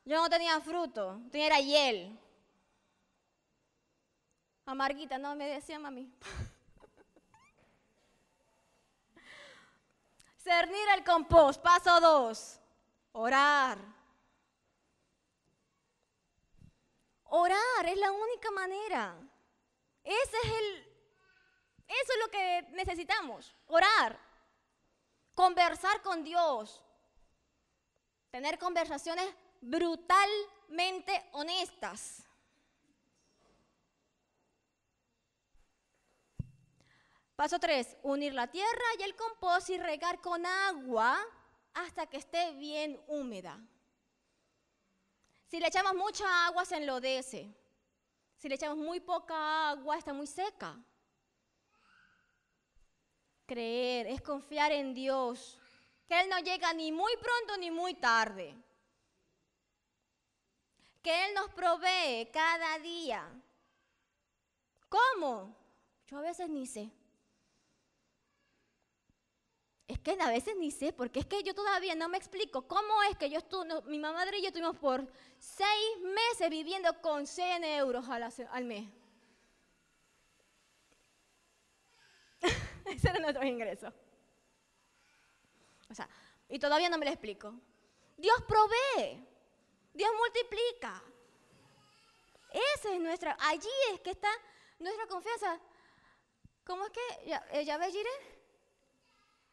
Yo no tenía fruto, tenía era hiel. Amarguita, no me decía mami. Cernir el compost, paso dos. Orar. Orar es la única manera. Ese es el, eso es lo que necesitamos, orar, conversar con Dios, tener conversaciones brutalmente honestas. Paso 3, unir la tierra y el compost y regar con agua hasta que esté bien húmeda. Si le echamos mucha agua se enlodece. Si le echamos muy poca agua está muy seca. Creer es confiar en Dios, que Él no llega ni muy pronto ni muy tarde. Que Él nos provee cada día. ¿Cómo? Yo a veces ni sé. Es que a veces ni sé, porque es que yo todavía no me explico cómo es que yo estuve, mi madre y yo estuvimos por seis meses viviendo con 100 euros al, mes. Ese era nuestro ingreso. O sea, y todavía no me lo explico. Dios provee, Dios multiplica. Esa es nuestra, allí es que está nuestra confianza. ¿Cómo es que? ¿Ya, eh, ya ve,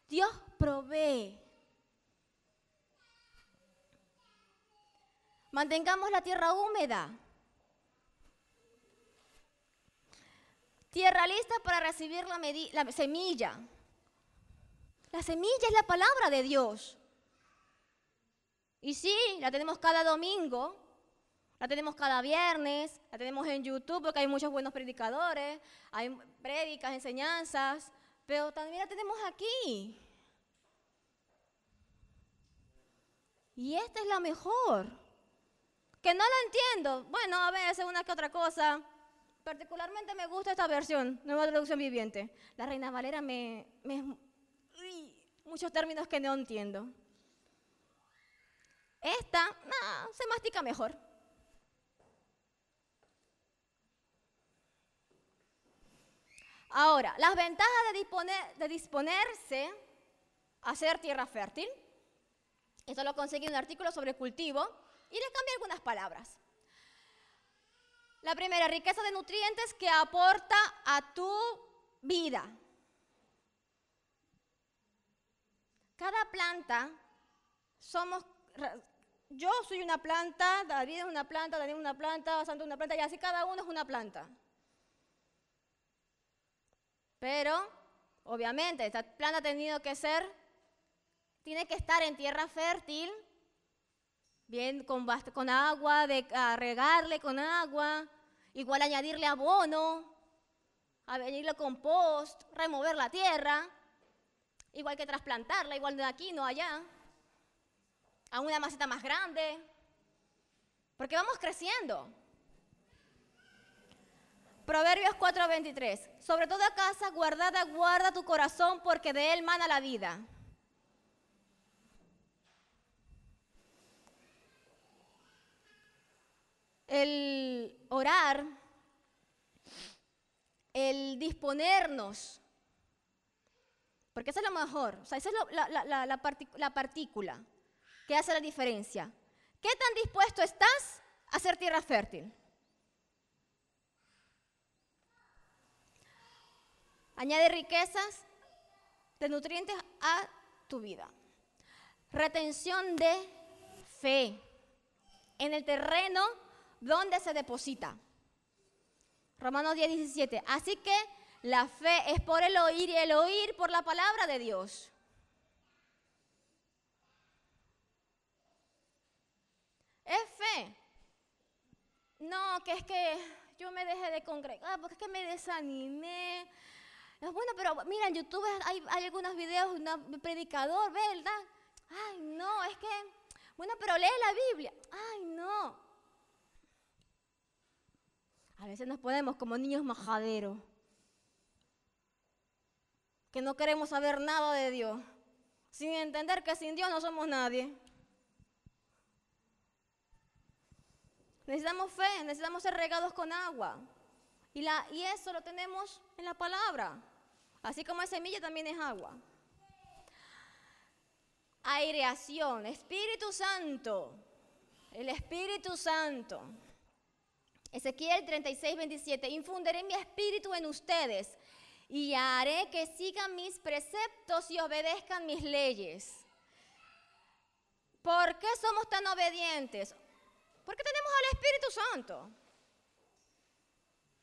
Dios provee. Mantengamos la tierra húmeda. Tierra lista para recibir la, la, semilla. La semilla es la palabra de Dios. Y sí, la tenemos cada domingo, la tenemos cada viernes, la tenemos en YouTube porque hay muchos buenos predicadores, hay prédicas, enseñanzas, pero también la tenemos aquí. Y esta es la mejor. Que no la entiendo. Bueno, a veces una que otra cosa. Particularmente me gusta esta versión, nueva traducción viviente. La Reina Valera me... muchos términos que no entiendo. Esta, se mastica mejor. Ahora, las ventajas de, disponerse a ser tierra fértil. Esto lo conseguí en un artículo sobre cultivo y les cambié algunas palabras. La primera, riqueza de nutrientes que aporta a tu vida. Cada planta, somos, yo soy una planta, David es una planta, Daniel es una planta, Santo es una planta, y así cada uno es una planta. Pero, obviamente, esta planta ha tenido que ser, tiene que estar en tierra fértil, bien con, con agua, de, regarle con agua, igual añadirle abono, añadirle compost, remover la tierra, igual que trasplantarla, igual de aquí, no allá, a una maceta más grande. Porque vamos creciendo. Proverbios 4:23. Sobre toda casa guardada, guarda tu corazón porque de él mana la vida. El orar, el disponernos, porque eso es lo mejor, o sea, esa es la, la partícula que hace la diferencia. ¿Qué tan dispuesto estás a ser tierra fértil? Añade riquezas de nutrientes a tu vida. Retención de fe en el terreno donde se deposita. Romanos 10, 17. Así que la fe es por el oír y el oír por la palabra de Dios. Es fe. No, que es que yo me dejé de congregar, porque es que me desanimé, bueno, pero mira, en YouTube hay, algunos videos de un predicador, ¿verdad? Ay, no, es que, bueno, pero lee la Biblia. Ay, no. A veces nos ponemos como niños majaderos, que no queremos saber nada de Dios, sin entender que sin Dios no somos nadie. Necesitamos fe, necesitamos ser regados con agua. Y, eso lo tenemos en la palabra. Así como es semilla también es agua. Aireación, Espíritu Santo. El Espíritu Santo. Ezequiel 36, 27. Infundiré mi espíritu en ustedes y haré que sigan mis preceptos y obedezcan mis leyes. ¿Por qué somos tan obedientes? Porque tenemos al Espíritu Santo.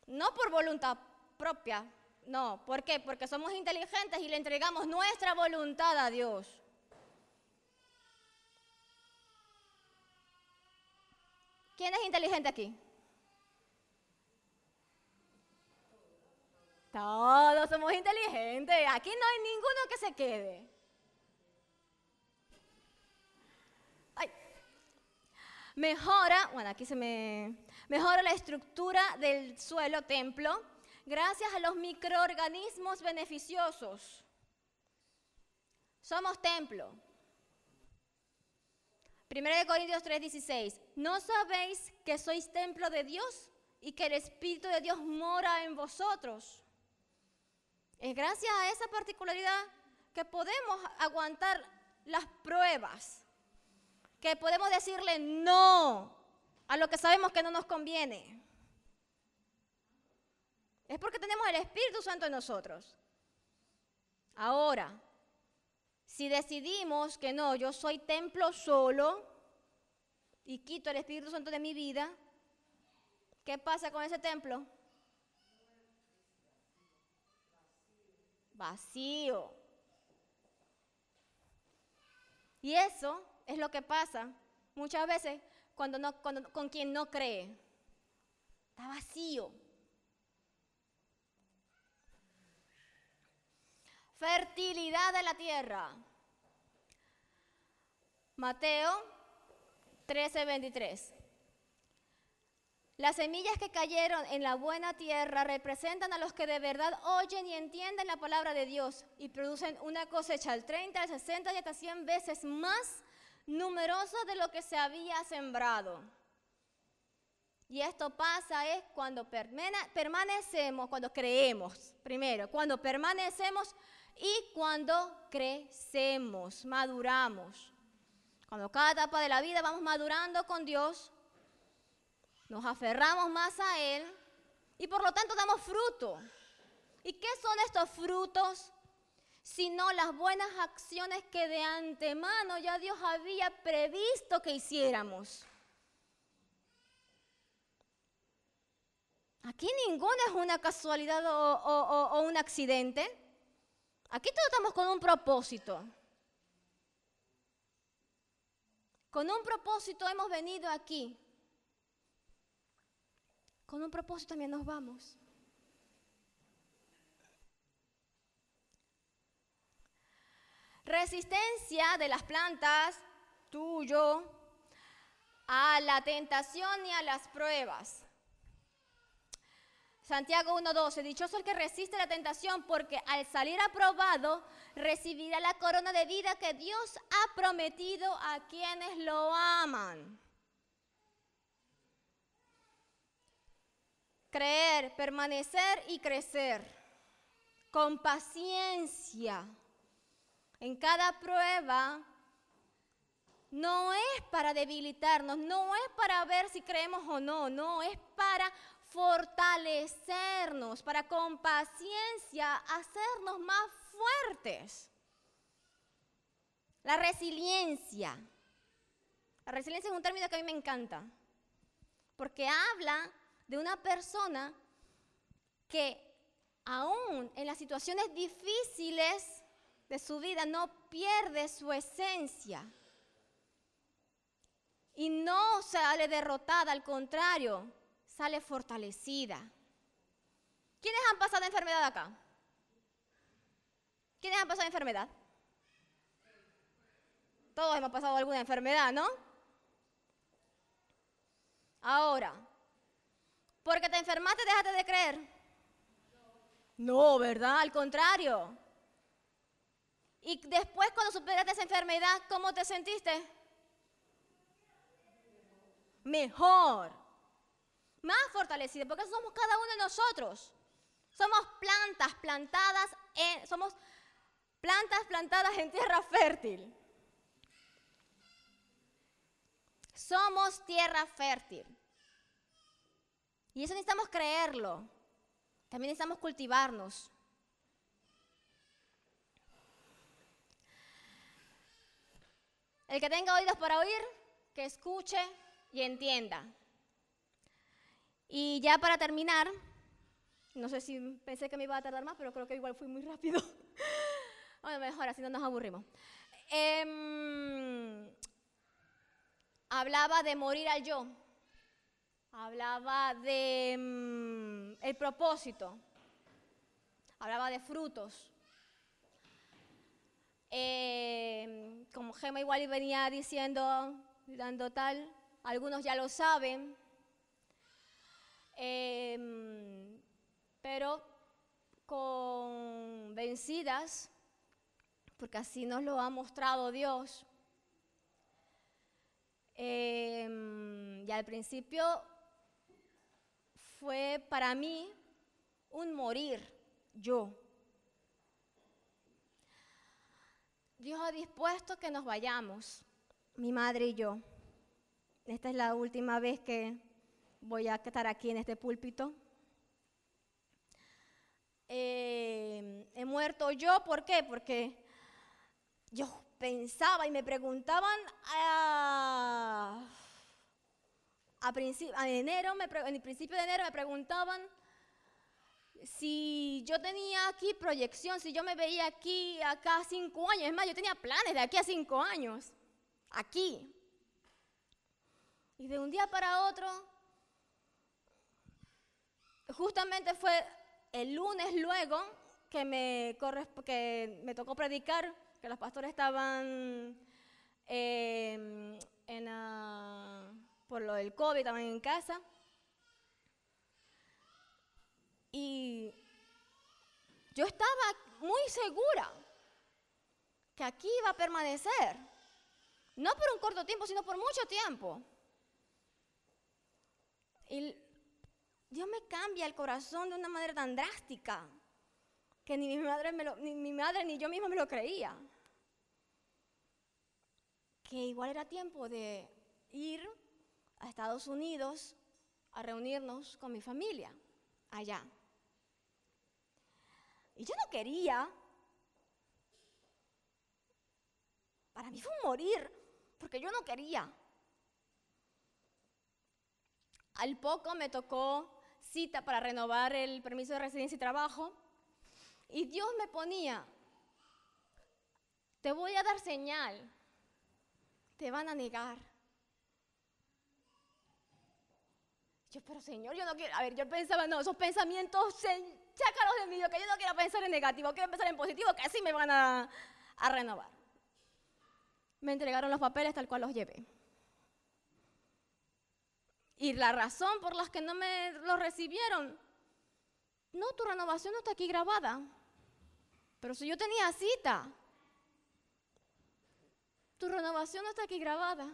No por voluntad propia, no. ¿Por qué? Porque somos inteligentes y le entregamos nuestra voluntad a Dios. ¿Quién es inteligente aquí? Todos somos inteligentes. Aquí no hay ninguno que se quede. Mejora, bueno, aquí se me mejora la estructura del suelo templo gracias a los microorganismos beneficiosos. Somos templo. 1 Corintios 3:16. ¿No sabéis que sois templo de Dios y que el Espíritu de Dios mora en vosotros? Es gracias a esa particularidad que podemos aguantar las pruebas, que podemos decirle no a lo que sabemos que no nos conviene. Es porque tenemos el Espíritu Santo en nosotros. Ahora, si decidimos que no, yo soy templo solo y quito el Espíritu Santo de mi vida, ¿qué pasa con ese templo? Vacío. Y eso es lo que pasa muchas veces cuando no, con quien no cree. Está vacío. fertilidad de la tierra. Mateo 13:23. Las semillas que cayeron en la buena tierra representan a los que de verdad oyen y entienden la palabra de Dios y producen una cosecha al 30, al 60 y hasta 100 veces más numerosa de lo que se había sembrado. Y esto pasa es cuando permanecemos, cuando creemos, primero, cuando permanecemos y cuando crecemos, maduramos. Cuando cada etapa de la vida vamos madurando con Dios, nos aferramos más a Él y por lo tanto damos fruto. ¿Y qué son estos frutos? Sino las buenas acciones que de antemano ya Dios había previsto que hiciéramos. Aquí ninguno es una casualidad o, o un accidente. Aquí todos estamos con un propósito. Con un propósito hemos venido aquí. Con un propósito también nos vamos. Resistencia de las plantas, tuyo, a la tentación ni a las pruebas. Santiago 1.12, dichoso el que resiste la tentación porque al salir aprobado recibirá la corona de vida que Dios ha prometido a quienes lo aman. Creer, permanecer y crecer con paciencia. En cada prueba no es para debilitarnos, no es para ver si creemos o no, no, es para fortalecernos, para con paciencia hacernos más fuertes. La resiliencia. La resiliencia es un término que a mí me encanta, porque habla de una persona que aún en las situaciones difíciles de su vida no pierde su esencia y no sale derrotada, al contrario, sale fortalecida. ¿Quiénes han pasado enfermedad acá? ¿Quiénes han pasado enfermedad? Todos hemos pasado alguna enfermedad, ¿no? Ahora, porque te enfermaste, déjate de creer. No, ¿verdad? Al contrario. Y después cuando superaste esa enfermedad, ¿cómo te sentiste? Mejor más fortalecida, porque somos cada uno de nosotros. Somos plantas plantadas en, somos plantas plantadas en tierra fértil. Somos tierra fértil. Y eso necesitamos creerlo. También necesitamos cultivarnos. El que tenga oídos para oír, que escuche y entienda. Y ya para terminar, no sé si pensé que me iba a tardar más, pero creo que igual fui muy rápido. bueno, mejor, así no nos aburrimos. Em, hablaba de morir al yo. Hablaba de mm, el propósito. Hablaba de frutos. Em, como Gema igual venía diciendo, dando tal, algunos ya lo saben, Em, pero convencidas, porque así nos lo ha mostrado Dios. Em, y al principio fue para mí un morir yo. Dios ha dispuesto que nos vayamos, mi madre y yo. Esta es la última vez que voy a estar aquí en este púlpito. Eh, he muerto yo, ¿por qué? Porque yo pensaba y me preguntaban a, a, enero, en el principio de enero me preguntaban si yo tenía aquí proyección, si yo me veía aquí acá cinco años. Es más, yo tenía planes de aquí a cinco años, aquí. Y de un día para otro justamente fue el lunes luego que me, que me tocó predicar, que los pastores estaban em, por lo del COVID, estaban en casa. Y yo estaba muy segura que aquí iba a permanecer, no por un corto tiempo, sino por mucho tiempo. Y Dios me cambia el corazón de una manera tan drástica que ni madre, ni, mi madre ni yo misma me lo creía. Que igual era tiempo de ir a Estados Unidos a reunirnos con mi familia allá. Y yo no quería. Para mí fue un morir, porque yo no quería. Al poco me tocó cita para renovar el permiso de residencia y trabajo. Y Dios me ponía, te voy a dar señal, te van a negar. Yo, pero Señor, yo no quiero, a ver, yo pensaba, no, esos pensamientos, sácalos de mí, que yo no quiero pensar en negativo, quiero pensar en positivo, que así me van a, renovar. Me entregaron los papeles tal cual los llevé. Y la razón por la que no me lo recibieron, no, tu renovación no está aquí grabada. Pero si yo tenía cita, tu renovación no está aquí grabada.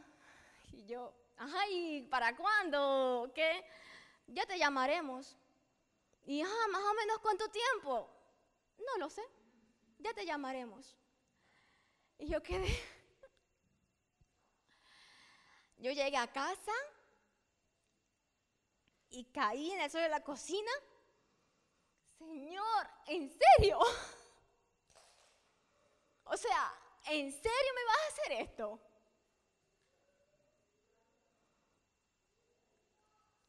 Y yo, ajá, ¿y para cuándo? ¿Qué? Ya te llamaremos. Y, ajá, más o menos cuánto tiempo. No lo sé. Ya te llamaremos. Y yo quedé. Yo llegué a casa y caí en el suelo de la cocina. Señor, ¿en serio? O sea, ¿en serio me vas a hacer esto?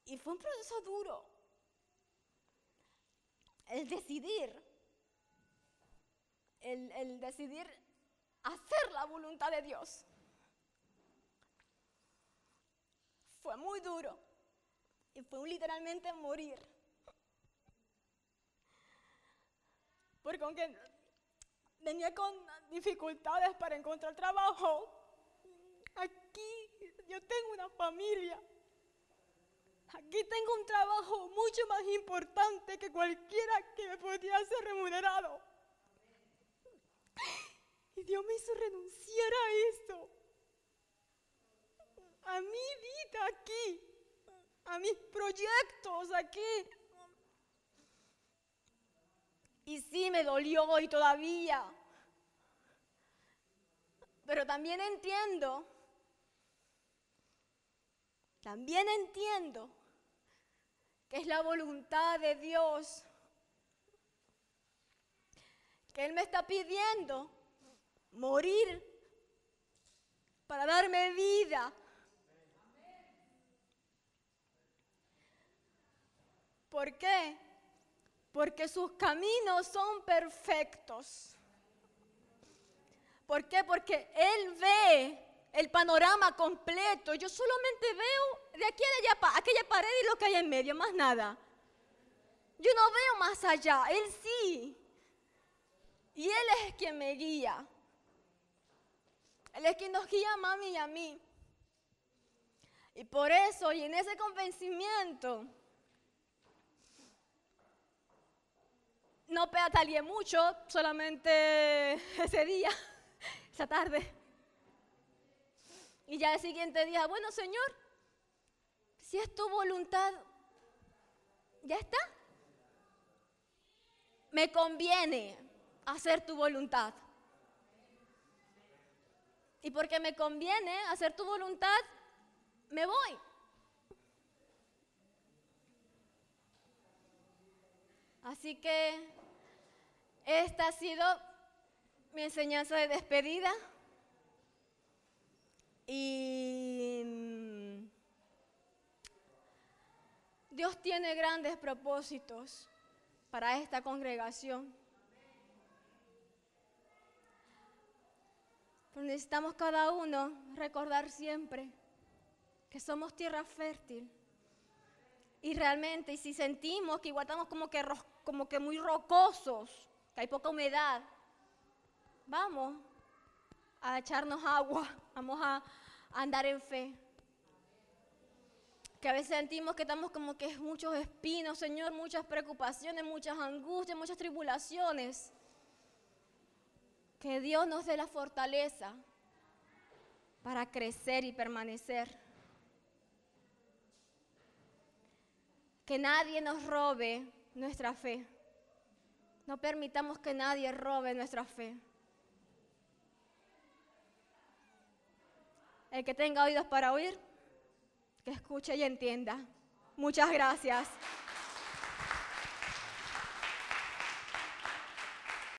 Y fue un proceso duro. El decidir, el, decidir hacer la voluntad de Dios. Fue muy duro y fue literalmente morir. Porque aunque venía con dificultades para encontrar trabajo, aquí yo tengo una familia. Aquí tengo un trabajo mucho más importante que cualquiera que me podía ser remunerado. Y Dios me hizo renunciar a eso. A mi vida aquí. A mis proyectos aquí. Y sí, me dolió hoy todavía. Pero también entiendo, también entiendo que es la voluntad de Dios, que Él me está pidiendo morir para darme vida. ¿Por qué? porque sus caminos son perfectos. ¿Por qué? Porque Él ve el panorama completo. Yo solamente veo de aquí a allá, aquella pared y lo que hay en medio, más nada. Yo no veo más allá, Él sí. Y Él es quien me guía. Él es quien nos guía a mami y a mí. Y por eso, y en ese convencimiento, no pedaleé mucho, solamente ese día, esa tarde. Y ya el siguiente día, bueno Señor, si es tu voluntad, ya está. Me conviene hacer tu voluntad. Y porque me conviene hacer tu voluntad, me voy. Así que esta ha sido mi enseñanza de despedida. Y mm, Dios tiene grandes propósitos para esta congregación. Pero necesitamos cada uno recordar siempre que somos tierra fértil. Y realmente, y si sentimos que igual estamos como que, como que muy rocosos, que hay poca humedad, vamos a echarnos agua, vamos a, andar en fe. Que a veces sentimos que estamos como que muchos espinos, Señor, muchas preocupaciones, muchas angustias, muchas tribulaciones. Que Dios nos dé la fortaleza para crecer y permanecer. Que nadie nos robe nuestra fe. No permitamos que nadie robe nuestra fe. El que tenga oídos para oír, que escuche y entienda. Muchas gracias.